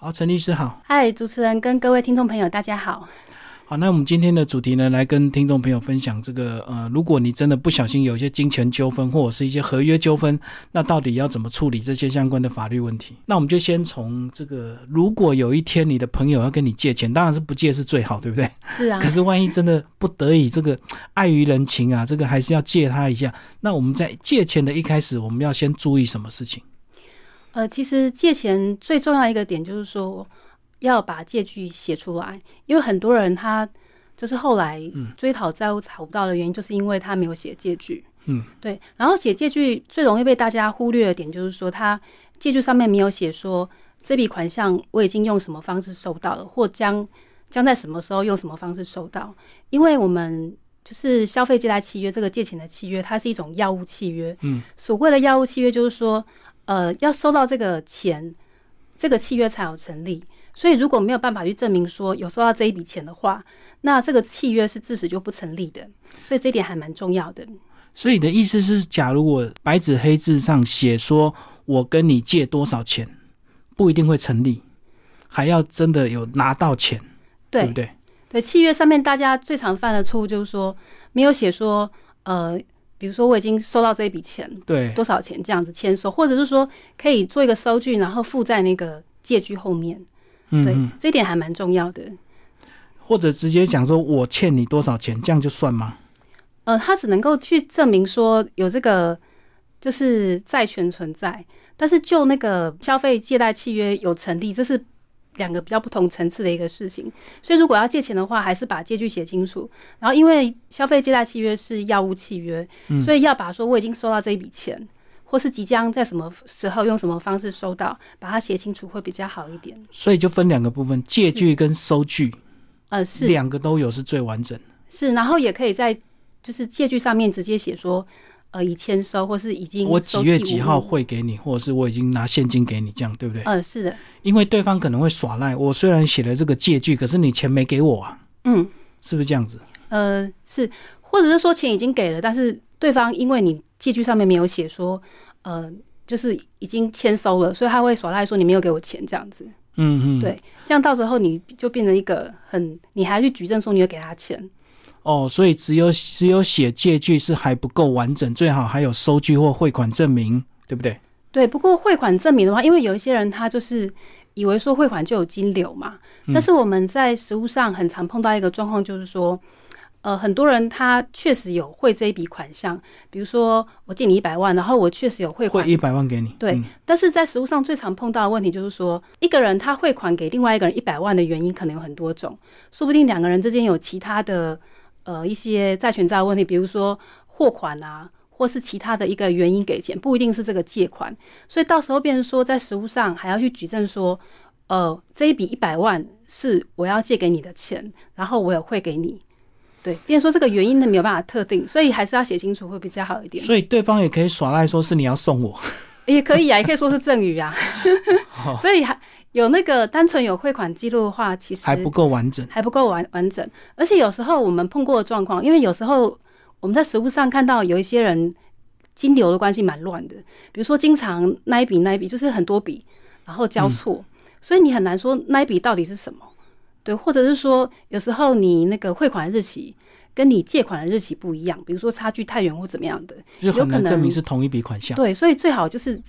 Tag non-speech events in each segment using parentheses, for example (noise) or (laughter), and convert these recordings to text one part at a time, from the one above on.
好，陈律师好。嗨，主持人跟各位听众朋友，大家好。好，那我们今天的主题呢，来跟听众朋友分享这个呃，如果你真的不小心有一些金钱纠纷或者是一些合约纠纷，那到底要怎么处理这些相关的法律问题？那我们就先从这个，如果有一天你的朋友要跟你借钱，当然是不借是最好，对不对？是啊。可是万一真的不得已，这个碍于人情啊，这个还是要借他一下。那我们在借钱的一开始，我们要先注意什么事情？呃，其实借钱最重要一个点就是说。要把借据写出来，因为很多人他就是后来追讨债务讨不到的原因，就是因为他没有写借据。嗯，对。然后写借据最容易被大家忽略的点，就是说他借据上面没有写说这笔款项我已经用什么方式收到了，或将将在什么时候用什么方式收到。因为我们就是消费借贷契约这个借钱的契约，它是一种药物契约。嗯，所谓的药物契约就是说，呃，要收到这个钱，这个契约才有成立。所以，如果没有办法去证明说有收到这一笔钱的话，那这个契约是自始就不成立的。所以这点还蛮重要的。所以你的意思是，假如我白纸黑字上写说我跟你借多少钱，不一定会成立，还要真的有拿到钱，对不对？对，契约上面大家最常犯的错误就是说没有写说，呃，比如说我已经收到这一笔钱，对，多少钱这样子签收，或者是说可以做一个收据，然后附在那个借据后面。对，这点还蛮重要的。或者直接讲说，我欠你多少钱，这样就算吗？呃，他只能够去证明说有这个就是债权存在，但是就那个消费借贷契约有成立，这是两个比较不同层次的一个事情。所以如果要借钱的话，还是把借据写清楚。然后因为消费借贷契约是药物契约，所以要把说我已经收到这一笔钱。或是即将在什么时候用什么方式收到，把它写清楚会比较好一点。所以就分两个部分，借据跟收据，呃，是两个都有是最完整。是，然后也可以在就是借据上面直接写说，呃，已签收或是已经我几月几号汇给你，或者是我已经拿现金给你，这样对不对？呃，是的。因为对方可能会耍赖，我虽然写了这个借据，可是你钱没给我啊。嗯，是不是这样子？呃，是，或者是说钱已经给了，但是对方因为你。借据上面没有写说，呃，就是已经签收了，所以他会耍赖说你没有给我钱这样子。嗯嗯，对，这样到时候你就变成一个很，你还去举证说你有给他钱。哦，所以只有只有写借据是还不够完整，最好还有收据或汇款证明，对不对？对，不过汇款证明的话，因为有一些人他就是以为说汇款就有金流嘛，但是我们在实物上很常碰到一个状况，就是说。呃，很多人他确实有汇这一笔款项，比如说我借你一百万，然后我确实有汇款一百万给你。对，但是在实物上最常碰到的问题就是说，一个人他汇款给另外一个人一百万的原因可能有很多种，说不定两个人之间有其他的呃一些债权债务问题，比如说货款啊，或是其他的一个原因给钱，不一定是这个借款，所以到时候变成说在实物上还要去举证说，呃，这一笔一百万是我要借给你的钱，然后我有汇给你。对，变说这个原因呢没有办法特定，所以还是要写清楚会比较好一点。所以对方也可以耍赖，说是你要送我，也可以啊，也可以说是赠与啊。(laughs) 所以还有那个单纯有汇款记录的话，其实还不够完整，还不够完完整。而且有时候我们碰过的状况，因为有时候我们在实物上看到有一些人金流的关系蛮乱的，比如说经常那一笔那一笔就是很多笔，然后交错，所以你很难说那一笔到底是什么。对，或者是说，有时候你那个汇款日期跟你借款的日期不一样，比如说差距太远或怎么样的，有可能证明是同一笔款项。对，所以最好就是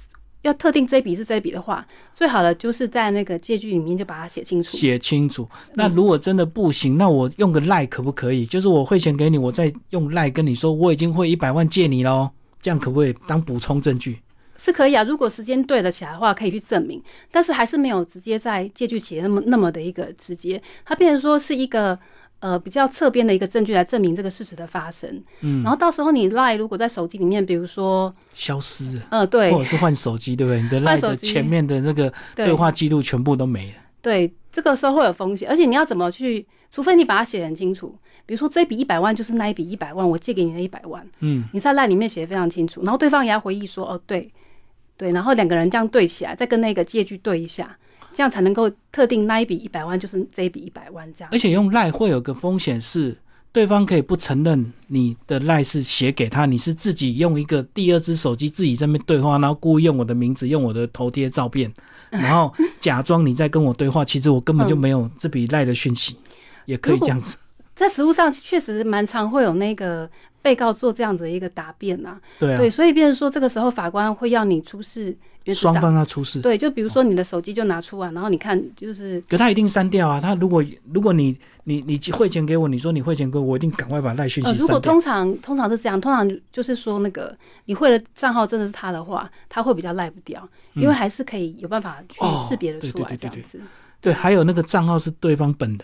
要特定这笔是这笔的话，最好的就是在那个借据里面就把它写清楚。写清楚。那如果真的不行，那我用个赖可不可以？就是我汇钱给你，我再用赖跟你说我已经汇一百万借你喽，这样可不可以当补充证据？是可以啊，如果时间对得起来的话，可以去证明，但是还是没有直接在借据企业那么那么的一个直接，它变成说是一个呃比较侧边的一个证据来证明这个事实的发生。嗯，然后到时候你 Line 如果在手机里面，比如说消失，呃，对，或者是换手机，对不对？你的 Line 的前面的那个对话记录全部都没了。对，这个时候会有风险，而且你要怎么去？除非你把它写很清楚，比如说这笔一百万就是那一笔一百万，我借给你的一百万。嗯，你在 Line 里面写的非常清楚，然后对方也要回忆说，哦，对。对，然后两个人这样对起来，再跟那个借据对一下，这样才能够特定那一笔一百万就是这一笔一百万这样。而且用赖会有个风险是，对方可以不承认你的赖是写给他，你是自己用一个第二只手机自己在那边对话，然后故意用我的名字、用我的头贴照片，(laughs) 然后假装你在跟我对话，其实我根本就没有这笔赖的讯息，也可以这样子。在实务上确实蛮常会有那个被告做这样子的一个答辩呐、对啊，对，所以变成说这个时候法官会要你出示双，方要出示。对，就比如说你的手机就拿出来，然后你看就是可他一定删掉啊！他如果如果你你你汇钱给我，你说你汇钱给我，我一定赶快把赖讯息呃，如果。通常通常是这样，通常就是说那个你汇的账号真的是他的话，他会比较赖不掉，因为还是可以有办法去哦识别的对出来对对对对这样子。对，还有那个账号是对方本人，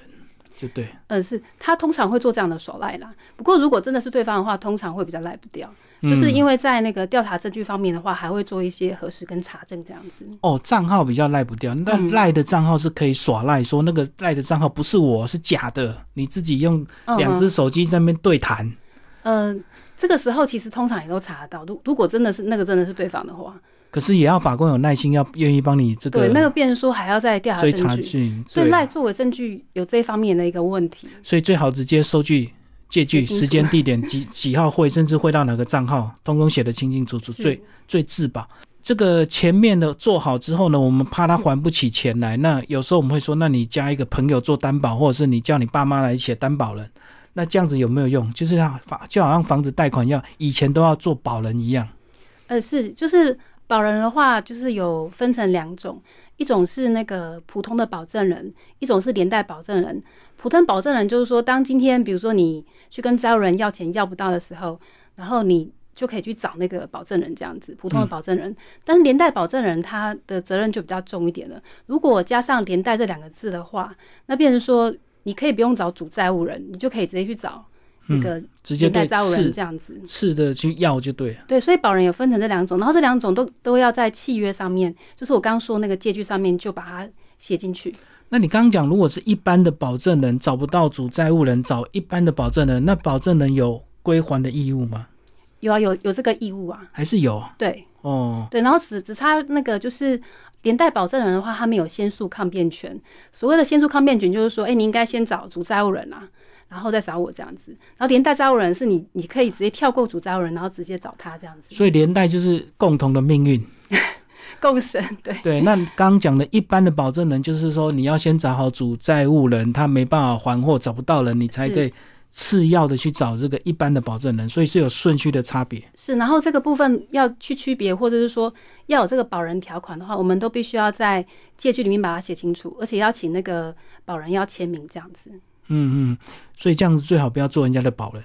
就对。呃，是他通常会做这样的耍赖啦。不过如果真的是对方的话，通常会比较赖不掉，就是因为在那个调查证据方面的话，还会做一些核实跟查证这样子。哦，账号比较赖不掉，那嗯赖的账号是可以耍赖，说那个赖的账号不是我是假的，你自己用嗯两只手机在那边对谈。呃，这个时候其实通常也都查得到。如如果真的是那个真的是对方的话，可是也要法官有耐心，要愿意帮你这个对，那个个变成说还要再调查追查证据，所以赖作为证据有这方面的一个问题。所以最好直接收据、借据、时间、地点、几 (laughs) 几号汇，甚至汇到哪个账号，通通写得清清楚楚，最最自保。这个前面的做好之后呢，我们怕他还不起钱来，那有时候我们会说，那你加一个朋友做担保，或者是你叫你爸妈来写担保人，那这样子有没有用？就是让房就好像房子贷款要以前都要做保人一样。呃，是就是保人的话，就是有分成两种，一种是那个普通的保证人，一种是连带保证人。普通保证人就是说，当今天比如说你去跟债务人要钱要不到的时候，然后你就可以去找那个保证人这样子，普通的保证人。但是连带保证人他的责任就比较重一点了。如果加上连带这两个字的话，那变成说你可以不用找主债务人，你就可以直接去找那个直接带债务人这样子。是的去要就对了。对，所以保人有分成这两种，然后这两种都都要在契约上面，就是我刚刚说那个借据上面就把它写进去。那你刚刚讲，如果是一般的保证人找不到主债务人，找一般的保证人，那保证人有归还的义务吗？有啊，有有这个义务啊，还是有？对哦，对，然后只只差那个就是连带保证人的话，他们有先诉抗辩权。所谓的先诉抗辩权，就是说，哎，你应该先找主债务人啊，然后再找我这样子。然后连带债务人是你，你可以直接跳过主债务人，然后直接找他这样子。所以连带就是共同的命运。(laughs) 共生，对对，那刚刚讲的一般的保证人，就是说你要先找好主债务人，他没办法还或找不到人，你才是可以次要的去找这个一般的保证人，所以是有顺序的差别。是。然后这个部分要去区别，或者是说要有这个保人条款的话，我们都必须要在借据里面把它写清楚，而且要请那个保人要签名这样子。嗯嗯，所以这样子最好不要做人家的保人。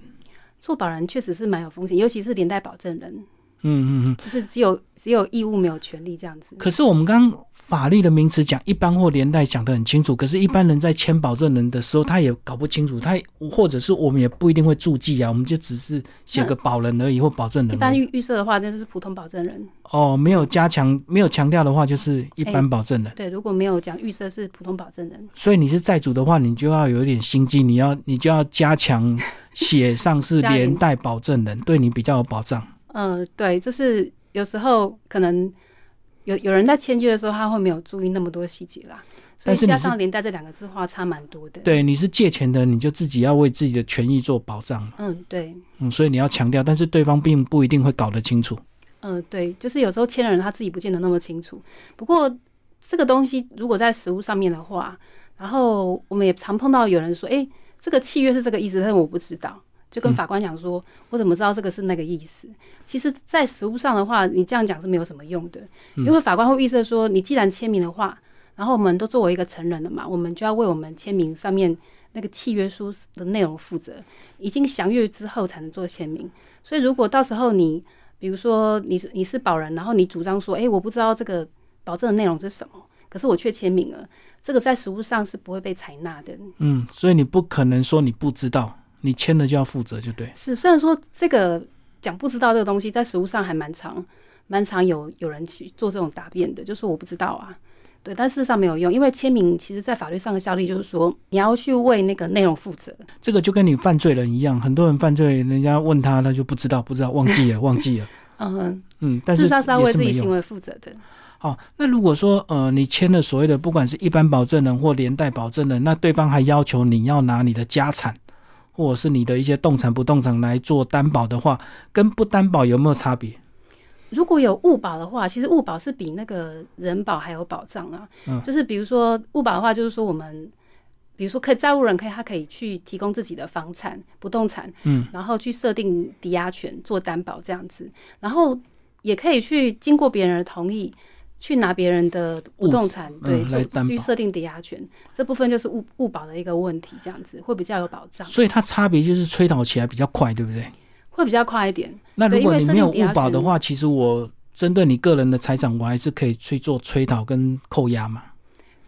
做保人确实是蛮有风险，尤其是连带保证人，嗯嗯嗯。就是只有只有义务没有权利这样子。可是我们刚刚法律的名词讲一般或连带讲得很清楚，可是，一般人在签保证人的时候，他也搞不清楚，他或者是我们也不一定会注记啊，我们就只是写个保人而已或保证人一般。预预设的话，那就是普通保证人。哦，没有加强，没有强调的话，就是一般保证人。对，如果没有讲预设是普通保证人，所以你是债主的话，你就要有一点心机，你要你就要加强写上是连 (laughs) 带保证人，对你比较有保障。嗯、对，就是有时候可能有有人在签约的时候，他会没有注意那么多细节啦，所以加上连带这两个字话差蛮多的。，对，你是借钱的，你就自己要为自己的权益做保障。嗯，对，嗯，所以你要强调，但是对方并不一定会搞得清楚。嗯，对，就是有时候签的人他自己不见得那么清楚。不过这个东西如果在实物上面的话，然后我们也常碰到有人说，诶，这个契约是这个意思，但是我不知道。就跟法官讲说，我怎么知道这个是那个意思？其实，在实物上的话，你这样讲是没有什么用的，因为法官会预设说，你既然签名的话，然后我们都作为一个成人了嘛，我们就要为我们签名上面那个契约书的内容负责，已经详阅之后才能做签名。所以，如果到时候你比如说你是你是保人，然后你主张说，诶，我不知道这个保证的内容是什么，可是我却签名了，这个在实物上是不会被采纳的。嗯，所以你不可能说你不知道，你签了就要负责，就对。是，虽然说这个讲不知道这个东西，在实物上还蛮常蛮常有有人去做这种答辩的，就说我不知道啊。对，但事实上没有用，因为签名其实在法律上的效力就是说，你要去为那个内容负责。这个就跟你犯罪人一样，很多人犯罪，人家问他，他就不知道，不知道，忘记了，忘记了。(laughs) 嗯，嗯，但是事实上为自己行。为负责的。好，那如果说呃，你签了所谓的不管是一般保证人或连带保证人，那对方还要求你要拿你的家产或者是你的一些动产、不动产来做担保的话，跟不担保有没有差别？如果有物保的话，其实物保是比那个人保还有保障啊。嗯就是比如说物保的话，就是说我们，比如说可以债务人可以他可以去提供自己的房产、不动产，嗯，然后去设定抵押权做担保这样子，然后也可以去经过别人的同意。去拿别人的不动产，嗯对，来担保去设定抵押权，这部分就是物物保的一个问题，这样子会比较有保障，所以它差别就是催讨起来比较快，对不对？会比较快一点。那如果你没有物保的话，其实我针对你个人的财产，我还是可以去做催讨跟扣押嘛。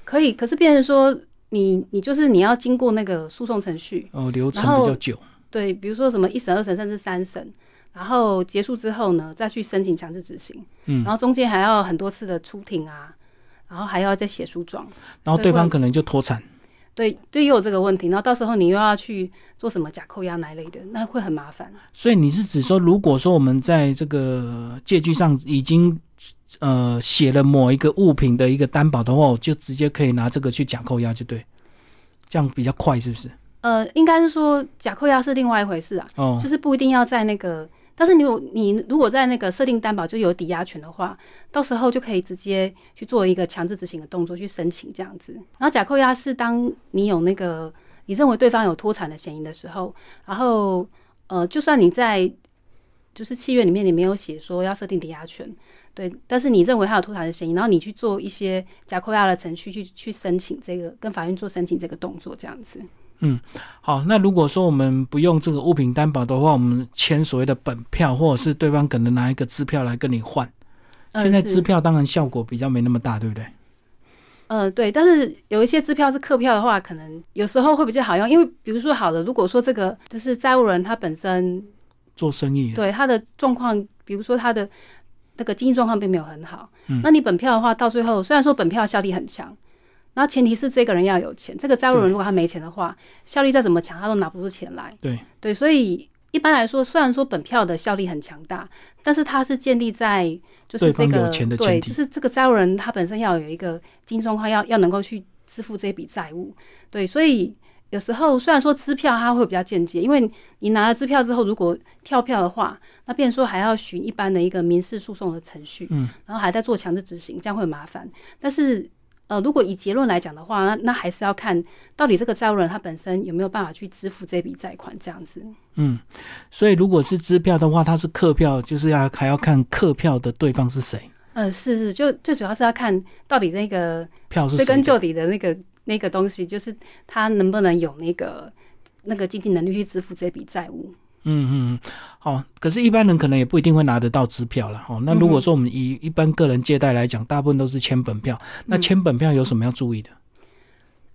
可以，可是变成说你你就是你要经过那个诉讼程序，哦，流程比较久。对，比如说什么一审、二审甚至三审，然后结束之后呢，再去申请强制执行，嗯然后中间还要很多次的出庭啊，然后还要再写诉状，然后对方可能就脱产。对对，又有这个问题，然后到时候你又要去做什么假扣押那一类的，那会很麻烦。所以你是指说，如果说我们在这个借据上已经呃写了某一个物品的一个担保的话，我就直接可以拿这个去假扣押，就对，这样比较快，是不是？呃，应该是说假扣押是另外一回事啊，哦就，是不一定要在那个，但是你有你如果在那个设定担保就有抵押权的话，到时候就可以直接去做一个强制执行的动作去申请这样子。然后假扣押是当你有那个你认为对方有脱产的嫌疑的时候，然后呃，就算你在就是契约里面你没有写说要设定抵押权。对，但是你认为他有脱产的嫌疑，然后你去做一些假扣押的程序，去去申请这个跟法院做申请这个动作，这样子。好，那如果说我们不用这个物品担保的话，我们签所谓的本票，或者是对方可能拿一个支票来跟你换。现在支票当然效果比较没那么大，对不对？呃，对，但是有一些支票是客票的话，可能有时候会比较好用，因为比如说好了，如果说这个就是债务人他本身做生意，对他的状况，比如说他的那个经济状况并没有很好，嗯那你本票的话，到最后虽然说本票效力很强，然后前提是这个人要有钱，这个债务人如果他没钱的话，效力再怎么强，他都拿不出钱来。对对，所以一般来说，虽然说本票的效力很强大，但是它是建立在就是这个对，就是这个债务人他本身要有一个经济状况，要要能够去支付这笔债务。对，所以有时候虽然说支票它会比较间接，因为你拿了支票之后，如果跳票的话，那变说还要循一般的一个民事诉讼的程序，嗯，然后还在做强制执行，这样会很麻烦。但是呃，如果以结论来讲的话，那那还是要看到底这个债务人他本身有没有办法去支付这笔债款，这样子。嗯，所以如果是支票的话，它是客票，就是要还要看客票的对方是谁，呃，是是，就最主要是要看到底那个票是。追根究底的那个那个东西，就是他能不能有那个那个经济能力去支付这笔债务。嗯嗯，嗯，好。可是，一般人可能也不一定会拿得到支票了。哦，那如果说我们以一般个人借贷来讲，大部分都是签本票。那签本票有什么要注意的？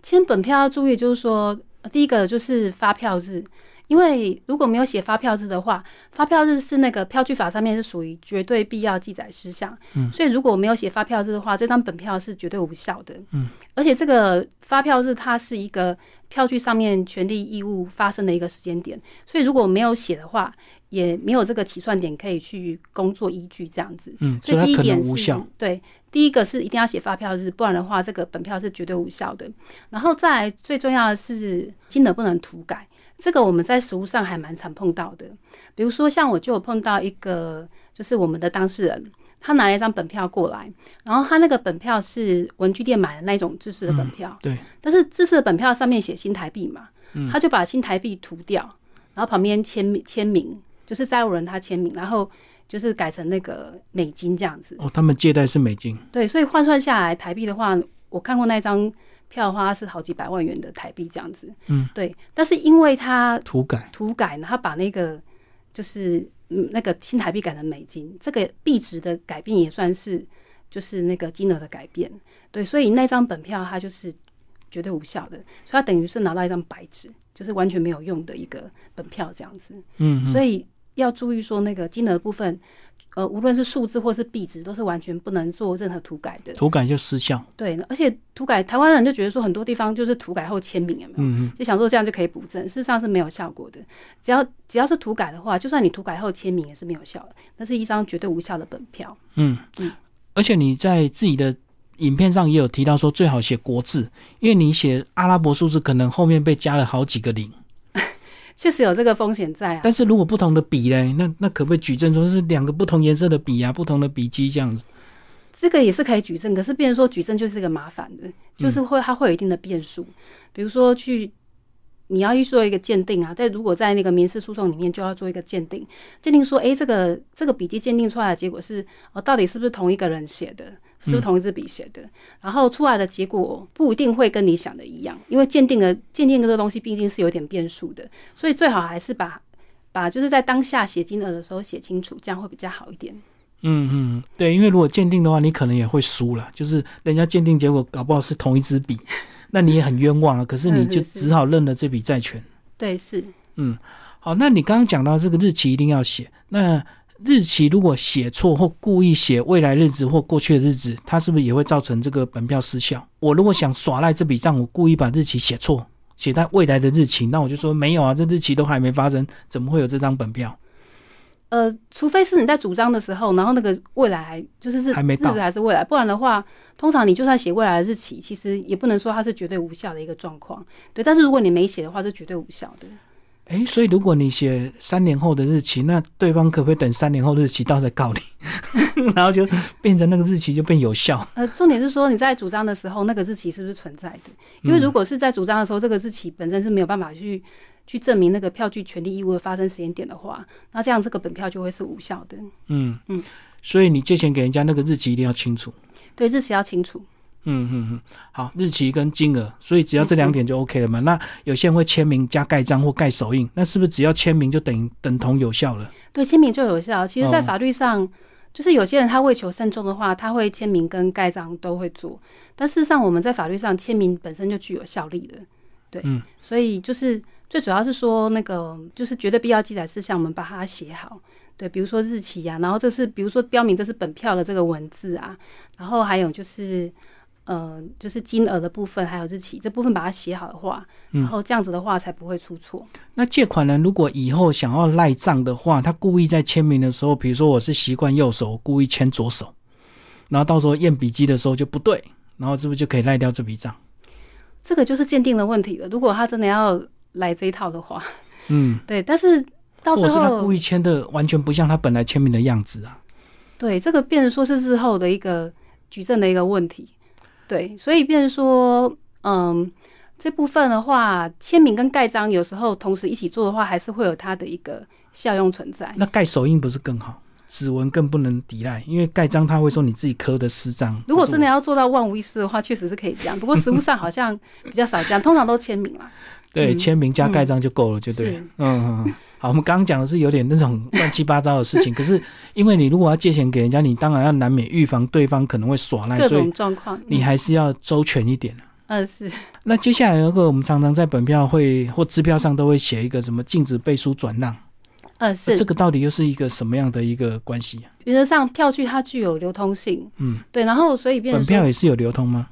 签本票要注意，就是说，呃第一个就是发票日，因为如果没有写发票日的话，发票日是那个票据法上面是属于绝对必要记载事项，嗯。所以如果没有写发票日的话，这张本票是绝对无效的，嗯，而且这个发票日它是一个票据上面权利义务发生的一个时间点，所以如果没有写的话，也没有这个起算点可以去工作依据这样子，嗯，所以第一点是。对，第一个是一定要写发票日，不然的话，这个本票是绝对无效的。然后再来最重要的是金额不能涂改，这个我们在实务上还蛮常碰到的。比如说，像我就有碰到一个，就是我们的当事人，他拿了一张本票过来，然后他那个本票是文具店买的那种制式的本票，对，但是制式的本票上面写新台币嘛，嗯他就把新台币涂掉，然后旁边签名签名，就是债务人他签名，然后就是改成那个美金这样子。哦，他们借贷是美金。对，所以换算下来台币的话，我看过那张票的话是好几百万元的台币这样子。嗯，对。但是因为他涂改，涂改呢，他把那个就是嗯那个新台币改成美金，这个币值的改变也算是就是那个金额的改变。对，所以那张本票它就是绝对无效的，所以它等于是拿到一张白纸，就是完全没有用的一个本票这样子。嗯，嗯所以要注意说那个金额部分。呃，无论是数字或是币值，都是完全不能做任何涂改的。涂改就失效。对，而且涂改台湾人就觉得说很多地方就是涂改后签名有没有？嗯嗯，就想说这样就可以补正，事实上是没有效果的。只要只要是涂改的话，就算你涂改后签名也是没有效的，那是一张绝对无效的本票。嗯嗯，而且你在自己的影片上也有提到说，最好写国字，因为你写阿拉伯数字，可能后面被加了好几个零。确实有这个风险在啊。但是如果不同的笔嘞，那那可不可以举证说是两个不同颜色的笔啊，不同的笔迹这样子？这个也是可以举证，可是变成说举证就是一个麻烦的，就是会它会有一定的变数。比如说去你要去做一个鉴定啊，在如果在那个民事诉讼里面就要做一个鉴定，鉴定说，诶，这个这个笔记鉴定出来的结果是哦，到底是不是同一个人写的，是不是同一支笔写的？然后出来的结果不一定会跟你想的一样，因为鉴定的鉴定这个东西毕竟是有点变数的，所以最好还是把把就是在当下写金额的时候写清楚，这样会比较好一点。嗯嗯，对，因为如果鉴定的话，你可能也会输了，就是人家鉴定结果搞不好是同一支笔，(laughs) 那你也很冤枉啊。可是你就只好认了这笔债权。对，是。嗯，好，那你刚刚讲到这个日期一定要写，那日期如果写错或故意写未来日子或过去的日子，它是不是也会造成这个本票失效？我如果想耍赖这笔账，我故意把日期写错，写在未来的日期，那我就说没有啊，这日期都还没发生，怎么会有这张本票？呃，除非是你在主张的时候，然后那个未来就是日日子还是未来，不然的话，通常你就算写未来的日期，其实也不能说它是绝对无效的一个状况。对，但是如果你没写的话，是绝对无效的。哎，所以如果你写三年后的日期，那对方可不可以等三年后日期到再告你？(laughs) 然后就变成那个日期就变有效？呃，重点是说你在主张的时候，那个日期是不是存在的？因为如果是在主张的时候，这个日期本身是没有办法去。去证明那个票据权利义务的发生时间点的话，那这样这个本票就会是无效的。嗯嗯，所以你借钱给人家那个日期一定要清楚。对，日期要清楚。嗯嗯嗯，好，日期跟金额，所以只要这两点就 OK 了嘛。那有些人会签名加盖章或盖手印，那是不是只要签名就等于等同有效了？对，签名就有效。其实，在法律上，就是有些人他为求慎重的话，他会签名跟盖章都会做。但事实上，我们在法律上签名本身就具有效力的。对，嗯，所以就是。最主要是说那个就是绝对必要记载事项，我们把它写好。对，比如说日期呀，然后这是比如说标明这是本票的这个文字啊，然后还有就是呃就是金额的部分，还有日期这部分把它写好的话，然后这样子的话才不会出错。那借款人如果以后想要赖账的话，他故意在签名的时候，比如说我是习惯右手，故意签左手，然后到时候验笔记的时候就不对，然后是不是就可以赖掉这笔账？这个就是鉴定的问题了。如果他真的要来这一套的话，嗯，(laughs) 对，但是到时候他故意签的完全不像他本来签名的样子啊。对，这个变成说是日后的一个举证的一个问题。对，所以变成说，嗯，这部分的话，签名跟盖章有时候同时一起做的话，还是会有它的一个效用存在。那盖手印不是更好？指纹更不能抵赖，因为盖章他会说你自己刻的私章。如果真的要做到万无一失的话，确实是可以这样。不过实物上好像比较少这样，通常都签名啦。(laughs) 对，签名加盖章就够了，就对。嗯嗯，好，我们刚刚讲的是有点那种乱七八糟的事情，(laughs) 可是因为你如果要借钱给人家，你当然要难免预防对方可能会耍赖，各种状况，你还是要周全一点。嗯，是。那接下来有个，我们常常在本票会或支票上都会写一个什么禁止背书转让。呃，是。这个到底又是一个什么样的一个关系？原则上，票据它具有流通性。嗯，对。然后，所以本票也是有流通吗？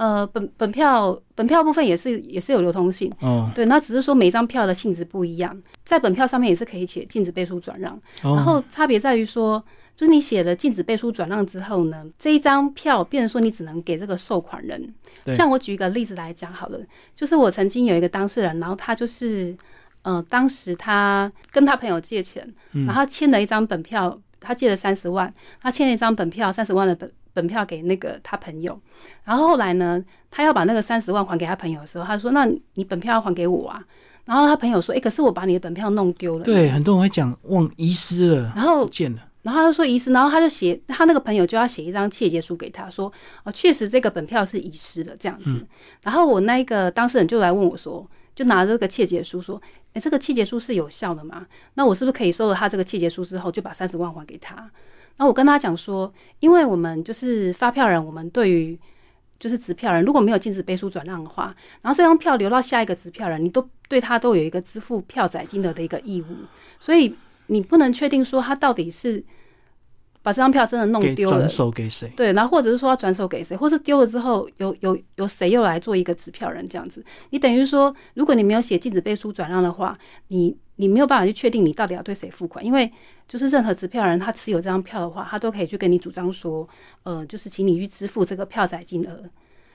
呃，本本票本票部分也是也是有流通性哦，对，那只是说每一张票的性质不一样，在本票上面也是可以写禁止背书转让，然后差别在于说，就是你写了禁止背书转让之后呢，这一张票变成说你只能给这个收款人。像我举一个例子来讲好了，就是我曾经有一个当事人，然后他就是，呃，当时他跟他朋友借钱，然后签了一张本票，他借了三十万，他签了一张本票三十万的本。本票给那个他朋友，然后后来呢，他要把那个三十万还给他朋友的时候，他说：“那你本票要还给我啊。”然后他朋友说：“哎，可是我把你的本票弄丢了。”对，很多人会讲忘遗失了，然后不见了。然后他就说遗失，然后他就写他那个朋友就要写一张切结书给他说：“哦，确实这个本票是遗失的这样子。”然后我那一个当事人就来问我说：“就拿这个切结书说，哎，这个切结书是有效的吗？那我是不是可以收了他这个切结书之后，就把三十万还给他？”然后我跟他讲说，因为我们就是发票人，我们对于就是支票人，如果没有禁止背书转让的话，然后这张票流到下一个支票人，你都对他都有一个支付票载金额的一个义务，所以你不能确定说他到底是。把这张票真的弄丢了，转手给谁？对，然后或者是说要转手给谁，或是丢了之后有有有谁又来做一个支票人这样子？你等于说，如果你没有写禁止背书转让的话，你你没有办法去确定你到底要对谁付款，因为就是任何支票人他持有这张票的话，他都可以去跟你主张说，呃，就是请你去支付这个票载金额。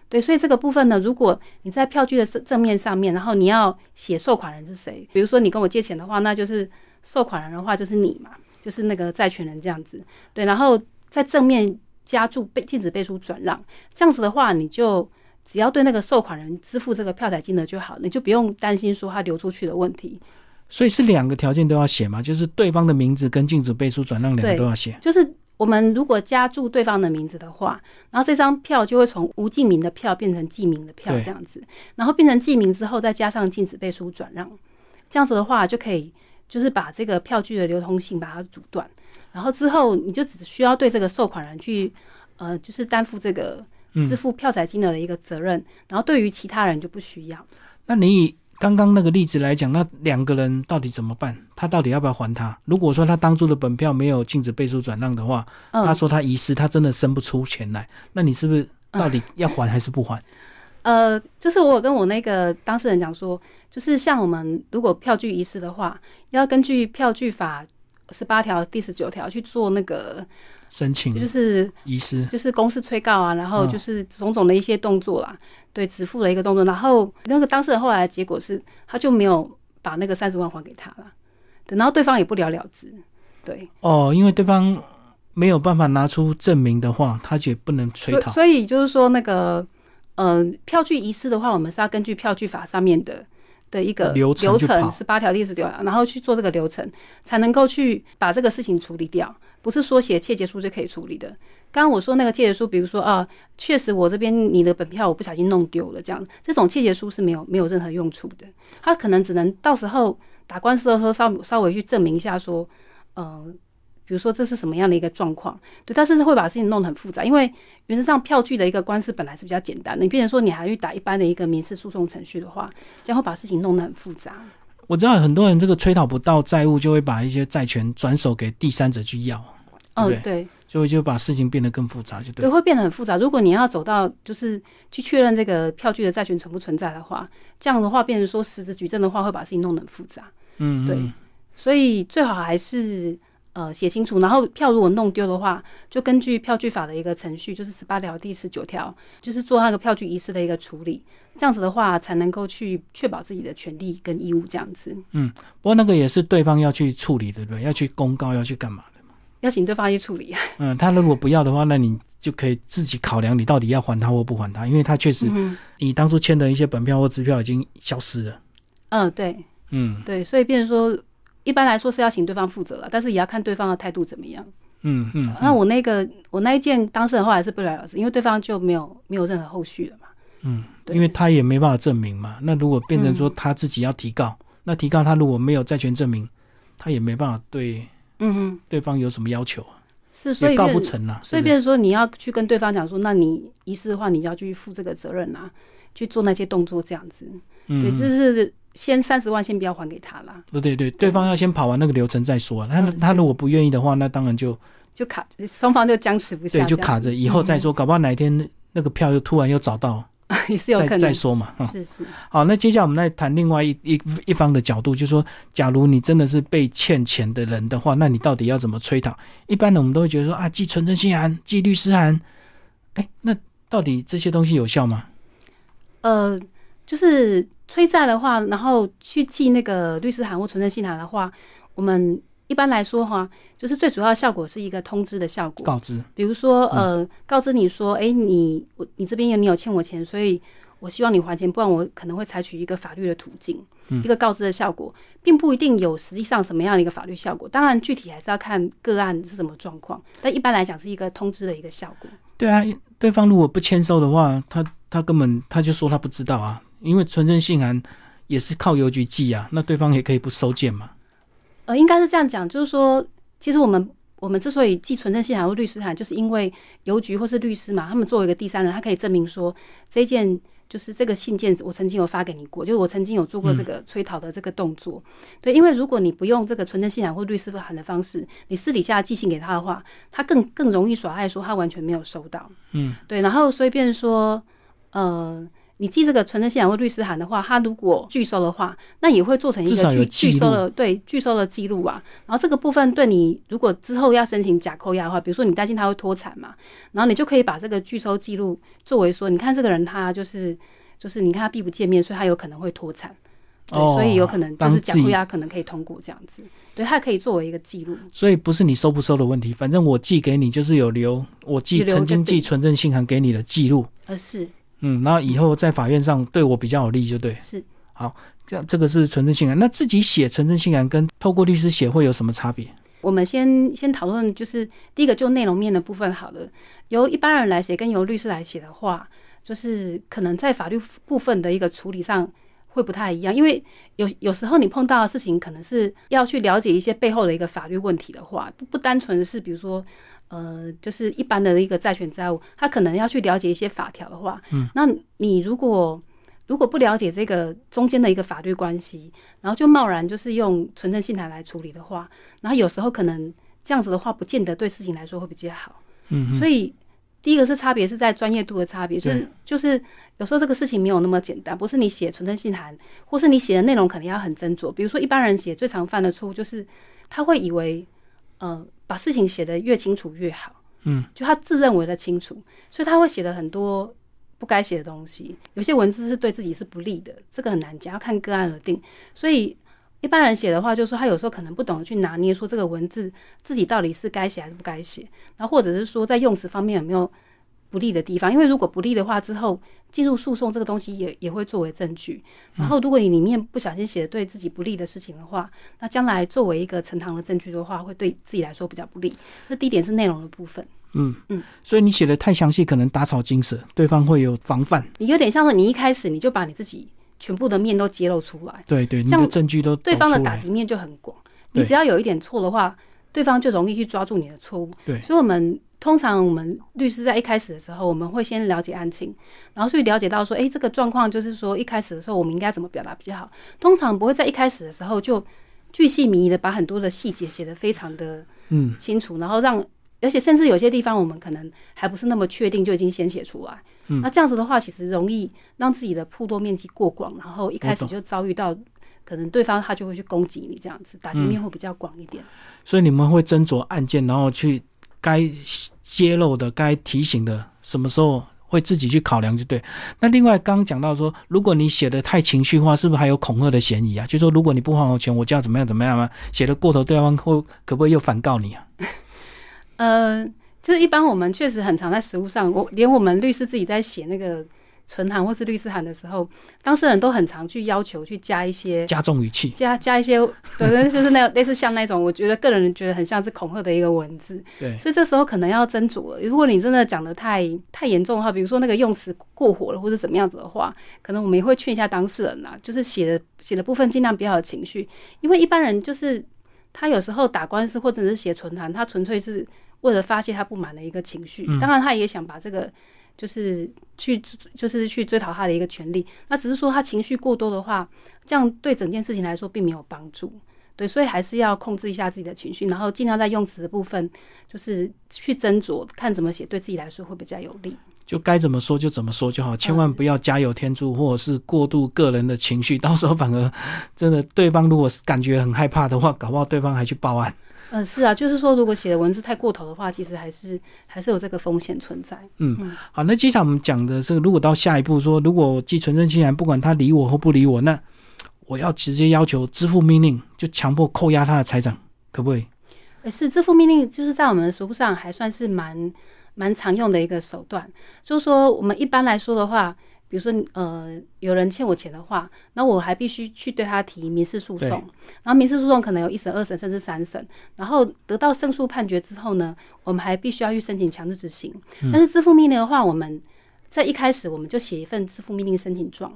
对，所以这个部分呢，如果你在票据的正正面上面，然后你要写受款人是谁，比如说你跟我借钱的话，那就是受款人的话就是你嘛，就是那个债权人这样子。对，然后在正面加注被禁止背书转让，这样子的话，你就只要对那个受款人支付这个票载金额就好，你就不用担心说他流出去的问题。所以是两个条件都要写嘛，就是对方的名字跟禁止背书转让两个都要写。就是我们如果加注对方的名字的话，然后这张票就会从无记名的票变成记名的票这样子，然后变成记名之后再加上禁止背书转让，这样子的话就可以就是把这个票据的流通性把它阻断，然后之后你就只需要对这个受款人去呃就是担负这个支付票载金额的一个责任，然后对于其他人就不需要。那你以刚刚那个例子来讲，那两个人到底怎么办？他到底要不要还他？如果说他当初的本票没有禁止背书转让的话，他说他遗失，他真的生不出钱来，那你是不是到底要还还是不还？呃，就是我有跟我那个当事人讲说，就是像我们如果票据遗失的话，要根据票据法十八条第十九条去做那个。申请就是遗失，就是公司催告啊，然后就是种种的一些动作啦，对，支付的一个动作。然后那个当事人后来的结果是，他就没有把那个三十万还给他了，对，然后对方也不了了之，对。哦，因为对方没有办法拿出证明的话，他也不能催讨。所以就是说，那个呃，票据遗失的话，我们是要根据票据法上面的的一个流程，十八条第十条，然后去做这个流程，才能够去把这个事情处理掉。不是说写窃结书就可以处理的。刚刚我说那个窃结书，比如说啊，确实我这边你的本票我不小心弄丢了，这样这种窃结书是没有没有任何用处的。他可能只能到时候打官司的时候稍稍微去证明一下说，呃，比如说这是什么样的一个状况，对，但是会把事情弄得很复杂。因为原则上票据的一个官司本来是比较简单的，你变成说你还去打一般的一个民事诉讼程序的话，将会把事情弄得很复杂。我知道很多人这个催讨不到债务，就会把一些债权转手给第三者去要。哦，对，就就把事情变得更复杂，就对，会变得很复杂。如果你要走到就是去确认这个票据的债权存不存在的话，这样的话变成说实质举证的话，会把事情弄得很复杂。嗯，对，所以最好还是呃写清楚。然后票如果弄丢的话，就根据票据法的一个程序，就是十八条第十九条，就是做那个票据遗失的一个处理。这样子的话，才能够去确保自己的权利跟义务。这样子，嗯，不过那个也是对方要去处理，对不对？要去公告，要去干嘛？邀请对方去处理。嗯，他如果不要的话，那你就可以自己考量，你到底要还他或不还他，因为他确实，你当初签的一些本票或支票已经消失了。嗯，对，嗯，对，所以变成说，一般来说是要请对方负责了，但是也要看对方的态度怎么样。嗯嗯。那我那个我那一件当事人后来是不了了之，因为对方就没有没有任何后续了嘛。嗯，因为他也没办法证明嘛。那如果变成说他自己要提告，那提告他如果没有债权证明，他也没办法对。嗯哼，对方有什么要求啊？是，所以告不成啊。所以变成说你要去跟对方讲说，那你遗失的话，你要去负这个责任啊，去做那些动作这样子。对，这是先三十万先不要还给他啦。对对对，对方要先跑完那个流程再说。他他如果不愿意的话，那当然就就卡，双方就僵持不下。对，就卡着，以后再说，搞不好哪一天那个票又突然又找到。(laughs) 也是有可能再说嘛，是是。好，那接下来我们来谈另外一一一方的角度，就是说，假如你真的是被欠钱的人的话，那你到底要怎么催讨？一般的，我们都会觉得说啊，寄存证信函、寄律师函，哎，那到底这些东西有效吗？呃，就是催债的话，然后去寄那个律师函或存证信函的话，我们。一般来说哈，就是最主要的效果是一个通知的效果，告知。比如说呃，告知你说，哎，你我你这边有你有欠我钱，所以我希望你还钱，不然我可能会采取一个法律的途径，一个告知的效果，并不一定有实际上什么样的一个法律效果。当然，具体还是要看个案是什么状况，但一般来讲是一个通知的一个效果。对啊，对方如果不签收的话，他他根本他就说他不知道啊，因为存证信函也是靠邮局寄啊，那对方也可以不收件嘛。呃，应该是这样讲，就是说，其实我们我们之所以寄存证信函或律师函，就是因为邮局或是律师嘛，他们作为一个第三人，他可以证明说这件就是这个信件我曾经有发给你过，就是我曾经有做过这个催讨的这个动作。对，因为如果你不用这个存证信函或律师函的方式，你私底下寄信给他的话，他更更容易耍赖说他完全没有收到。嗯，对，然后所以变成说，呃，你寄这个存证信函或律师函的话，他如果拒收的话，那也会做成一个拒拒收的对拒收的记录啊。然后这个部分对你如果之后要申请假扣押的话，比如说你担心他会脱产嘛，然后你就可以把这个拒收记录作为说，你看这个人他就是就是你看他避不见面，所以他有可能会脱产。对，哦所以有可能就是假扣押可能可以通过这样子，对，它可以作为一个记录。所以不是你收不收的问题，反正我寄给你就是有留我寄曾经寄存证信函给你的记录，而是嗯，然后以后在法院上对我比较有利，就对。是好这样这个是纯正信函，那自己写纯正信函跟透过律师写会有什么差别？我们先先讨论，就是第一个就内容面的部分好了。由一般人来写跟由律师来写的话，就是可能在法律部分的一个处理上会不太一样，因为有有时候你碰到的事情，可能是要去了解一些背后的一个法律问题的话，不不单纯是比如说。呃，就是一般的一个债权债务，他可能要去了解一些法条的话，嗯，那你如果如果不了解这个中间的一个法律关系，然后就贸然就是用存证信函来处理的话，然后有时候可能这样子的话，不见得对事情来说会比较好。嗯所以第一个是差别是在专业度的差别，就是就是有时候这个事情没有那么简单，不是你写存证信函，或是你写的内容可能要很斟酌。比如说一般人写最常犯的错误就是他会以为，呃，把事情写得越清楚越好，嗯，就他自认为的清楚，所以他会写的很多。不该写的东西，有些文字是对自己是不利的，这个很难讲，要看个案而定。所以一般人写的话，就是说他有时候可能不懂得去拿捏，说这个文字自己到底是该写还是不该写，然后或者是说在用词方面有没有不利的地方。因为如果不利的话，之后进入诉讼这个东西也也会作为证据。然后如果你里面不小心写的对自己不利的事情的话，那将来作为一个呈堂的证据的话，会对自己来说比较不利。这第一点是内容的部分。嗯嗯，所以你写的太详细，可能打草惊蛇，对方会有防范。你有点像是你一开始你就把你自己全部的面都揭露出来，对对，你这样的证据都对方的打击面就很广。你只要有一点错的话，对方就容易去抓住你的错误。对所以我们通常我们律师在一开始的时候，我们会先了解案情，然后去了解到说，哎，这个状况就是说一开始的时候我们应该怎么表达比较好。通常不会在一开始的时候就巨细靡遗的把很多的细节写得非常的嗯清楚，然后让。而且甚至有些地方我们可能还不是那么确定，就已经先写出来。嗯那这样子的话，其实容易让自己的铺多面积过广，然后一开始就遭遇到可能对方他就会去攻击你，这样子打击面会比较广一点。所以你们会斟酌案件，然后去该揭露的、该提醒的，什么时候会自己去考量，就对。那另外刚讲到说，如果你写的太情绪化，是不是还有恐吓的嫌疑啊？就说如果你不还我钱，我就要怎么样怎么样吗？写的过头，对方会可不可以又反告你啊？呃，就是一般我们确实很常在实务上，我连我们律师自己在写那个存函或是律师函的时候，当事人都很常去要求去加一些加重语气，加加一些，对，(laughs) 就是那类似像那种，我觉得个人觉得很像是恐吓的一个文字，对，所以这时候可能要斟酌了。如果你真的讲的太太严重的话，比如说那个用词过火了，或者怎么样子的话，可能我们也会劝一下当事人啦，就是写的写的部分尽量不要有情绪，因为一般人就是他有时候打官司或者是写存函，他纯粹是为了发泄他不满的一个情绪，嗯当然他也想把这个。就是去，就是去追讨他的一个权利。那只是说他情绪过多的话，这样对整件事情来说并没有帮助。对，所以还是要控制一下自己的情绪，然后尽量在用词的部分，就是去斟酌，看怎么写对自己来说会比较有利。就该怎么说就怎么说就好，千万不要加油添醋，或者是过度个人的情绪，到时候反而真的对方如果是感觉很害怕的话，搞不好对方还去报案。呃，是啊，就是说，如果写的文字太过头的话，其实还是还是有这个风险存在。嗯好，那接下来我们讲的是，如果到下一步说，如果寄存证信函，不管他理我或不理我，那我要直接要求支付命令，就强迫扣押他的财产，可不可以？呃是支付命令，就是在我们的实务上还算是蛮蛮常用的一个手段。就是说，我们一般来说的话，比如说呃有人欠我钱的话，那我还必须去对他提民事诉讼，然后民事诉讼可能有一审、二审甚至三审，然后得到胜诉判决之后呢，我们还必须要去申请强制执行。但是支付命令的话，我们在一开始我们就写一份支付命令申请状，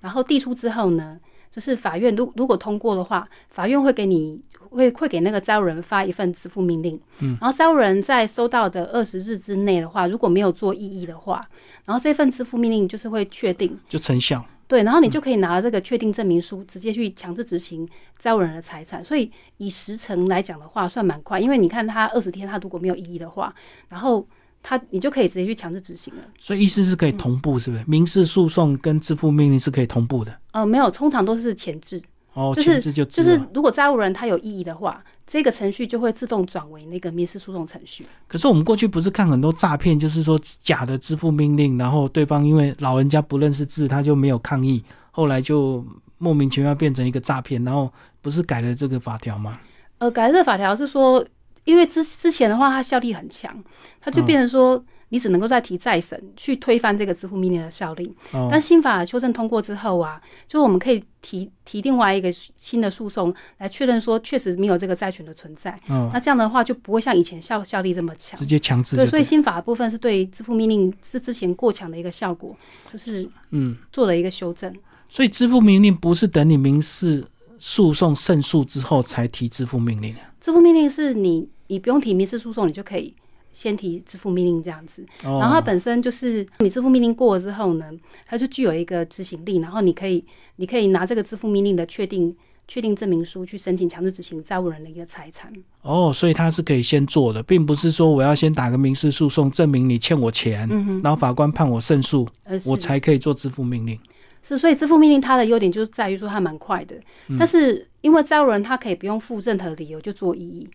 然后递出之后呢，就是法院如如果通过的话，法院会给你会会给那个债务人发一份支付命令，嗯，然后债务人在收到的二十日之内的话，如果没有做异议的话，然后这份支付命令就是会确定，就成效。对，然后你就可以拿这个确定证明书，直接去强制执行债务人的财产。所以以时程来讲的话，算蛮快，因为你看他二十天，他如果没有异议的话，然后他你就可以直接去强制执行了。所以意思是可以同步，是不是？民事诉讼跟支付命令是可以同步的。呃，没有，通常都是前置，哦，就是就就是如果债务人他有异议的话，这个程序就会自动转为那个民事诉讼程序。可是我们过去不是看很多诈骗，就是说假的支付命令，然后对方因为老人家不认识字，他就没有抗议，后来就莫名其妙变成一个诈骗，然后不是改了这个法条吗？呃，改这个法条是说，因为之之前的话，它效力很强，它就变成说，你只能够再提再审去推翻这个支付命令的效力。哦，但新法修正通过之后啊，就我们可以提提另外一个新的诉讼来确认说，确实没有这个债权的存在。哦，那这样的话就不会像以前效效力这么强直。接强制就对，所以新法的部分是对支付命令是之前过强的一个效果，就是嗯，做了一个修正。所以支付命令不是等你民事诉讼胜诉之后才提支付命令啊。支付命令是你你不用提民事诉讼，你就可以先提支付命令这样子。哦，然后它本身就是你支付命令过了之后呢，它就具有一个执行力，然后你可以你可以拿这个支付命令的确定确定证明书去申请强制执行债务人的一个财产。哦，所以它是可以先做的，并不是说我要先打个民事诉讼证明你欠我钱，嗯，然后法官判我胜诉，我才可以做支付命令。是，所以支付命令它的优点就是在于说它蛮快的，嗯但是因为债务人他可以不用附任何理由就做异议，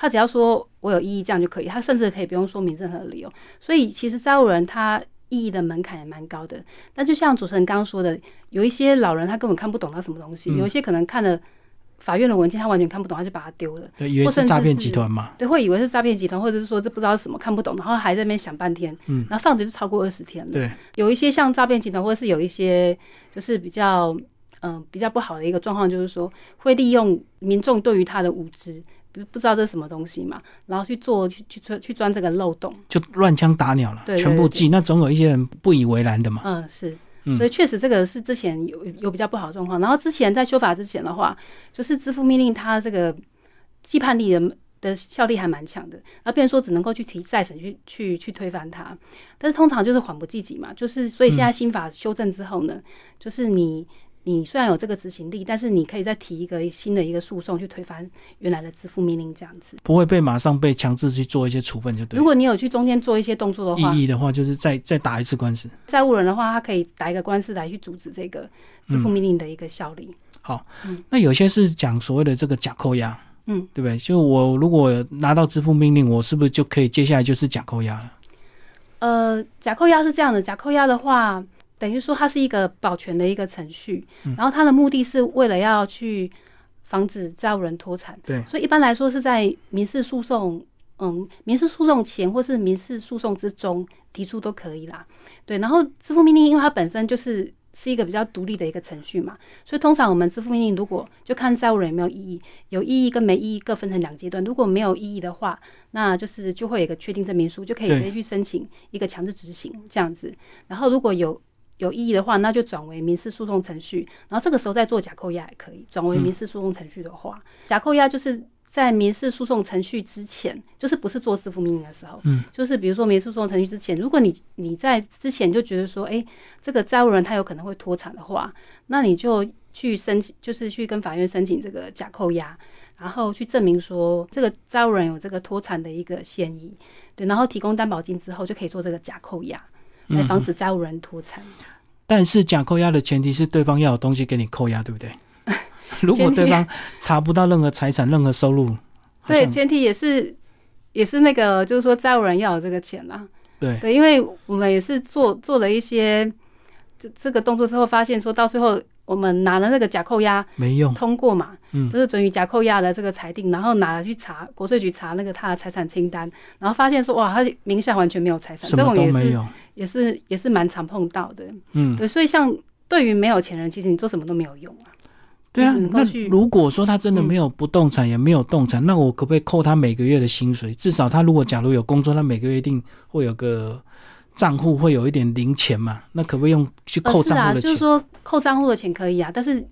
他只要说我有异议这样就可以，他甚至可以不用说明任何理由，所以其实债务人他异议的门槛也蛮高的。那就像主持人刚刚说的，有一些老人他根本看不懂他什么东西，嗯有一些可能看了法院的文件他完全看不懂，他就把它丢了。对，以为或是诈骗集团嘛。对，会以为是诈骗集团，或者是说这不知道是什么看不懂，然后还在那边想半天，嗯然后放着就超过二十天了。对，有一些像诈骗集团，或者是有一些就是比较嗯、呃比较不好的一个状况，就是说会利用民众对于他的无知，不不知道这是什么东西嘛，然后去做去去钻去钻这个漏洞。就乱枪打鸟了，对对对全部记。那总有一些人不以为然的嘛。嗯，是，嗯所以确实这个是之前有有比较不好的状况。然后之前在修法之前的话，就是支付命令它这个既判力的的效力还蛮强的，然后变成说只能够去提再审去去去推翻它，但是通常就是缓不济急嘛，就是所以现在新法修正之后呢，就是你。你虽然有这个执行力，但是你可以再提一个新的一个诉讼去推翻原来的支付命令，这样子。不会被马上被强制去做一些处分，就对如。果你有去中间做一些动作的话，意义的话，就是再再打一次官司。债务人的话，他可以打一个官司来去阻止这个支付命令的一个效力。好嗯，那有些是讲所谓的这个假扣押，嗯，对不对？就我如果拿到支付命令，我是不是就可以接下来就是假扣押了？呃，假扣押是这样的，假扣押的话，等于说它是一个保全的一个程序，嗯然后它的目的是为了要去防止债务人脱产，对所以一般来说是在民事诉讼，嗯，民事诉讼前或是民事诉讼之中提出都可以啦，对，然后支付命令因为它本身就是。是一个比较独立的一个程序嘛，所以通常我们支付命令如果就看债务人有没有异议，有异议跟没异议各分成两阶段。如果没有异议的话，那就是就会有一个确定证明书，就可以直接去申请一个强制执行这样子。然后如果有有异议的话，那就转为民事诉讼程序，然后这个时候再做假扣押也可以。转为民事诉讼程序的话，假扣押就是在民事诉讼程序之前，就是不是做支付命令的时候，嗯，就是比如说民事诉讼程序之前，如果你你在之前就觉得说，哎、这个债务人他有可能会脱产的话，那你就去申请，就是去跟法院申请这个假扣押，然后去证明说这个债务人有这个脱产的一个嫌疑，对，然后提供担保金之后，就可以做这个假扣押，来防止债务人脱产。但是假扣押的前提是对方要有东西给你扣押，对不对？(laughs) 如果对方查不到任何财产、任何收入，对，前提也是也是那个，就是说债务人要有这个钱啦。对对，因为我们也是做做了一些这这个动作之后，发现说到最后我们拿了那个假扣押没用。通过嘛，嗯就是准予假扣押的这个裁定，然后拿了去查国税局查那个他的财产清单，然后发现说哇，他名下完全没有财产，这种也是都没有，也是也是蛮常碰到的。嗯，对，所以像对于没有钱人，其实你做什么都没有用啊。对啊那如果说他真的嗯没有不动产，也没有动产，那我可不可以扣他每个月的薪水？至少他如果假如有工作，他每个月一定会有个账户，会有一点零钱嘛？那可不可以用去扣账户的钱？就是说扣账户的钱可以啊，但是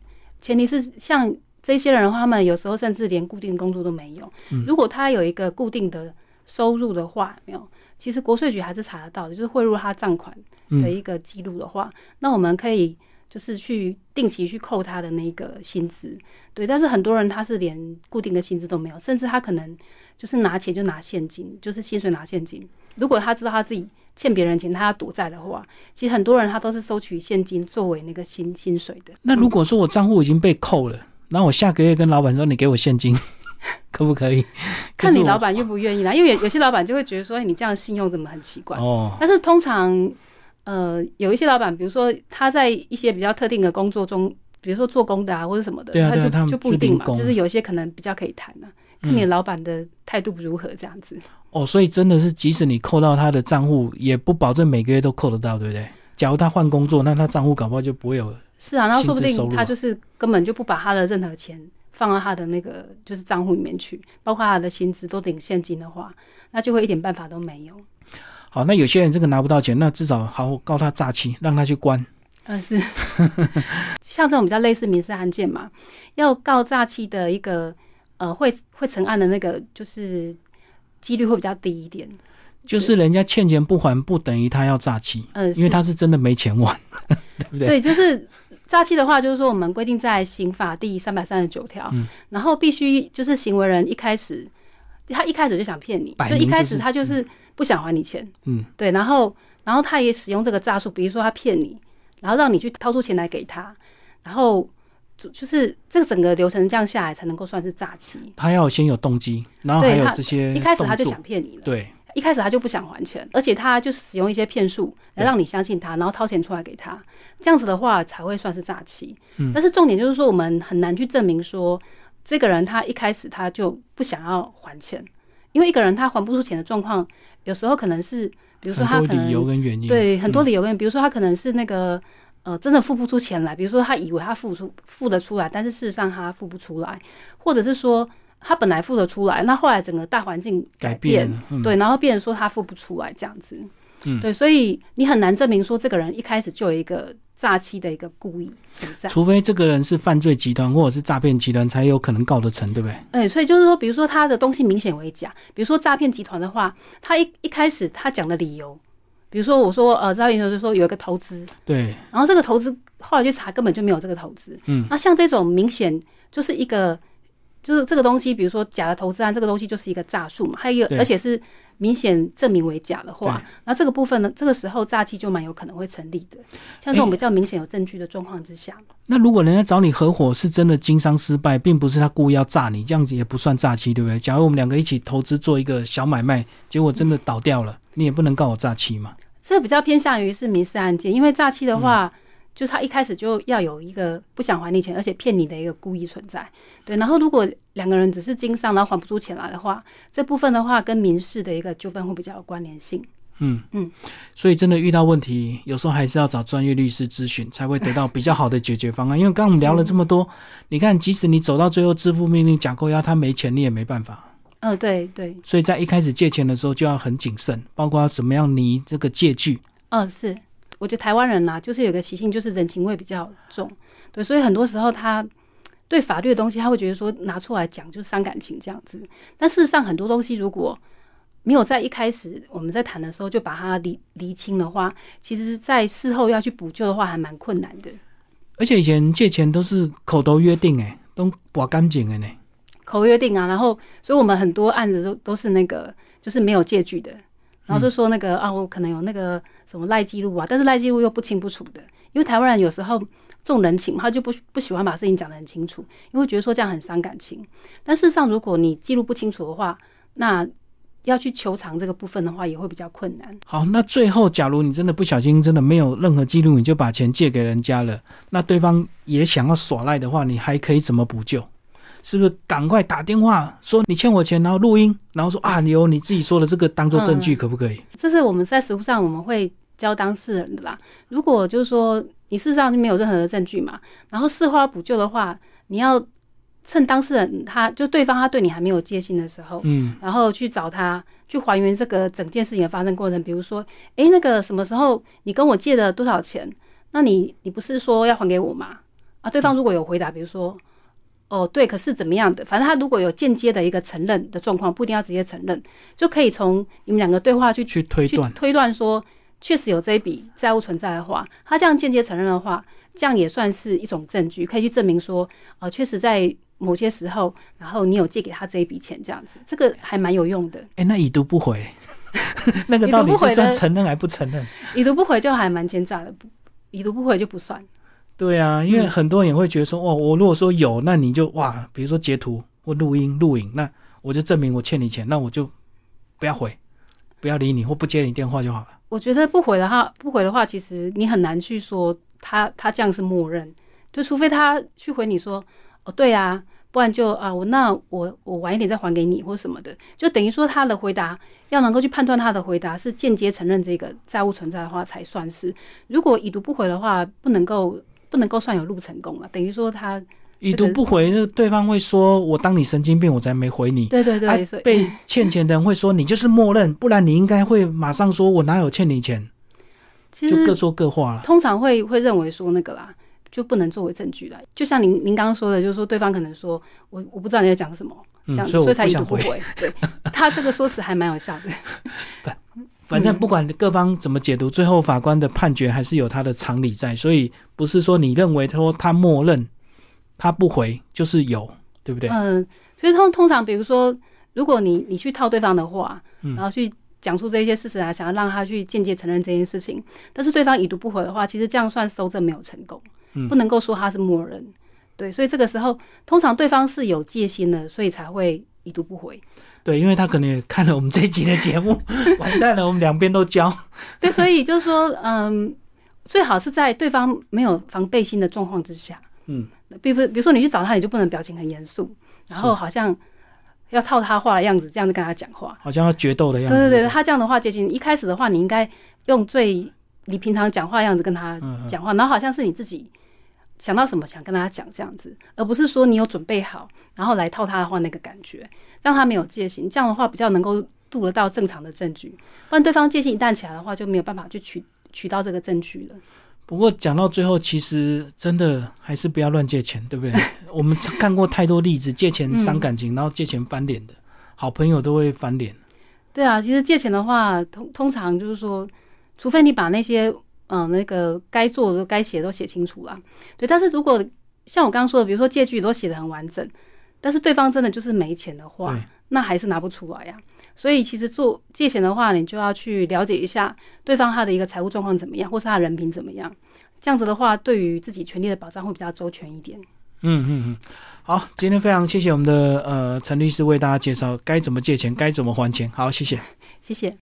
前提是像这些人的话，他们有时候甚至连固定工作都没有。嗯如果他有一个固定的收入的话，没有，其实国税局还是查得到的，就是汇入他账款的嗯一个记录的话，那我们可以就是去定期去扣他的那个薪资，对。但是很多人他是连固定的薪资都没有，甚至他可能就是拿钱就拿现金，就是薪水拿现金。如果他知道他自己欠别人钱，他要躲债的话，其实很多人他都是收取现金作为那个薪薪水的。那如果说我账户已经被扣了，那我下个月跟老板说你给我现金，(laughs) 可不可以？(laughs) 看你老板愿不愿意啦，因为有有些老板就会觉得说，你这样信用怎么很奇怪哦。但是通常。呃，有一些老板，比如说他在一些比较特定的工作中，比如说做工的啊，或者什么的，他就就不一定嘛。就是有些可能比较可以谈的，看你老板的态度如何这样子。哦，所以真的是，即使你扣到他的账户，也不保证每个月都扣得到，对不对？假如他换工作，那他账户搞不好就不会有。是啊，那说不定他就是根本就不把他的任何钱放到他的那个就是账户里面去，包括他的薪资都领现金的话，那就会一点办法都没有。好，那有些人这个拿不到钱，那至少好告他诈欺，让他去关。呃，是，像这种比较类似民事案件嘛，要告诈欺的一个呃，会会成案的那个，就是几率会比较低一点。就是人家欠钱不还，不等于他要诈欺，嗯，因为他是真的没钱还，(laughs) 对不对？对，就是诈欺的话，就是说我们规定在刑法第三百三十九条，然后必须就是行为人一开始，他一开始就想骗你，就一开始他就是。不想还你钱，嗯，对，然后，然后他也使用这个诈术，比如说他骗你，然后让你去掏出钱来给他，然后就就是这个整个流程这样下来才能够算是诈欺。他要先有动机，然后还有这些，一开始他就想骗你了，对，一开始他就不想还钱，而且他就使用一些骗术来让你相信他，然后掏钱出来给他，这样子的话才会算是诈欺。嗯，但是重点就是说，我们很难去证明说这个人他一开始他就不想要还钱。因为一个人他还不出钱的状况，有时候可能是，比如说他可能对很多理由跟，比如说他可能是那个呃真的付不出钱来，比如说他以为他付出付得出来，但是事实上他付不出来，或者是说他本来付得出来，那后来整个大环境改变，对，然后变成说他付不出来这样子，嗯，对，所以你很难证明说这个人一开始就有一个。诈欺的一个故意存在，除非这个人是犯罪集团或者是诈骗集团，才有可能告得成，对不对？哎，所以就是说，比如说他的东西明显为假，比如说诈骗集团的话，他一一开始他讲的理由，比如说我说呃，诈骗集团就说有一个投资，对，然后这个投资后来去查根本就没有这个投资，嗯，那像这种明显就是一个。就是这个东西，比如说假的投资案，这个东西就是一个诈术嘛。还有一个，而且是明显证明为假的话，那这个部分呢，这个时候诈欺就蛮有可能会成立的。像这种比较明显有证据的状况之下，那如果人家找你合伙是真的经商失败，并不是他故意要诈你，这样子也不算诈欺，对不对？假如我们两个一起投资做一个小买卖，结果真的倒掉了，你也不能告我诈欺嘛。这比较偏向于是民事案件，因为诈欺的话。就是他一开始就要有一个不想还你钱，而且骗你的一个故意存在，对。然后如果两个人只是经商，然后还不出钱来的话，这部分的话跟民事的一个纠纷会比较有关联性。嗯嗯，所以真的遇到问题，有时候还是要找专业律师咨询，才会得到比较好的解决方案。因为刚刚我们聊了这么多，你看，即使你走到最后支付命令假扣押，他没钱，你也没办法。嗯，对对。所以在一开始借钱的时候就要很谨慎，包括怎么样拟这个借据。嗯，是。我觉得台湾人呐，就是有个习性，就是人情味比较重，对，所以很多时候他对法律的东西，他会觉得说拿出来讲就是伤感情这样子。但事实上，很多东西如果没有在一开始我们在谈的时候就把它厘厘清的话，其实在事后要去补救的话，还蛮困难的。而且以前借钱都是口头约定，哎，都保干净的呢。口约定啊，然后，所以我们很多案子都都是那个，就是没有借据的。然后就说那个啊，我可能有那个什么赖记录啊，但是赖记录又不清不楚的，因为台湾人有时候重人情，他就不不喜欢把事情讲得很清楚，因为觉得说这样很伤感情。但事实上，如果你记录不清楚的话，那要去求偿这个部分的话，也会比较困难。好，那最后假如你真的不小心，真的没有任何记录，你就把钱借给人家了，那对方也想要耍赖的话，你还可以怎么补救？是不是赶快打电话说你欠我钱，然后录音，然后说啊，你有你自己说的这个当做证据，可不可以？这是我们在实务上我们会教当事人的啦。如果就是说你事实上就没有任何的证据嘛，然后事后要补救的话，你要趁当事人他就对方他对你还没有戒心的时候，嗯，然后去找他去还原这个整件事情的发生过程。比如说，哎，那个什么时候你跟我借了多少钱？那你你不是说要还给我吗？啊，对方如果有回答，比如说。哦，对，可是怎么样的？反正他如果有间接的一个承认的状况，不一定要直接承认，就可以从你们两个对话去去推断推断说，确实有这一笔债务存在的话，他这样间接承认的话，这样也算是一种证据，可以去证明说，呃，确实在某些时候，然后你有借给他这一笔钱，这样子，这个还蛮有用的。哎，那已读不回，(laughs) 那个到底是算承认还不承认？已读不回就还蛮奸诈的，不，已读不回就不算。对啊，因为很多人也会觉得说，哦，我如果说有，那你就哇，比如说截图或录音录影，那我就证明我欠你钱，那我就不要回，不要理你或不接你电话就好了。我觉得不回的话，不回的话，其实你很难去说他他这样是默认，就除非他去回你说，哦，对啊。不然就啊，我那我我晚一点再还给你或什么的，就等于说他的回答要能够去判断他的回答是间接承认这个债务存在的话才算是。如果已读不回的话，不能够不能够算有录成功了。等于说他已读不回，那对方会说我当你神经病，我才没回你。对对对，被欠钱的人会说你就是默认，不然你应该会马上说我哪有欠你钱。其实各说各话了。通常会会认为说那个啦。就不能作为证据了。就像您您刚刚说的，就是说对方可能说我我不知道你在讲什么，这样所以才一读不回。对他这个说辞还蛮有效的。(laughs) 反正不管各方怎么解读，最后法官的判决还是有他的常理在，所以不是说你认为说他默认他不回就是有，对不对？嗯，所以通通常比如说，如果你你去套对方的话，然后去。讲出这些事实啊，想要让他去间接承认这件事情，但是对方已读不回的话，其实这样算收证没有成功，不能够说他是默认。对，所以这个时候通常对方是有戒心的，所以才会已读不回。对，因为他可能也看了我们这集的节目，(laughs) 完蛋了，我们两边都教。(laughs) 对，所以就是说，嗯，最好是在对方没有防备心的状况之下，嗯，比如比如说你去找他，你就不能表情很严肃，然后好像。要套他话的样子，这样子跟他讲话，好像要决斗的样子。对对对，他这样的话，接近一开始的话，你应该用最你平常讲话样子跟他讲话，然后好像是你自己想到什么想跟大家讲这样子，而不是说你有准备好，然后来套他的话那个感觉，让他没有戒心。这样的话比较能够度得到正常的证据，不然对方戒心一旦起来的话，就没有办法去取取到这个证据了。不过讲到最后，其实真的还是不要乱借钱，对不对？我们看过太多例子，借钱伤感情，然后借钱翻脸的，好朋友都会翻脸。对啊，其实借钱的话，通通常就是说，除非你把那些嗯那个该做的、该写都写清楚了。对，但是如果像我刚刚说的，比如说借据都写的很完整，但是对方真的就是没钱的话，那还是拿不出来呀。所以其实做借钱的话，你就要去了解一下对方他的一个财务状况怎么样，或是他人品怎么样。这样子的话，对于自己权利的保障会比较周全一点。嗯嗯嗯，好，今天非常谢谢我们的呃陈律师为大家介绍该怎么借钱，该怎么还钱。好，谢谢，谢谢。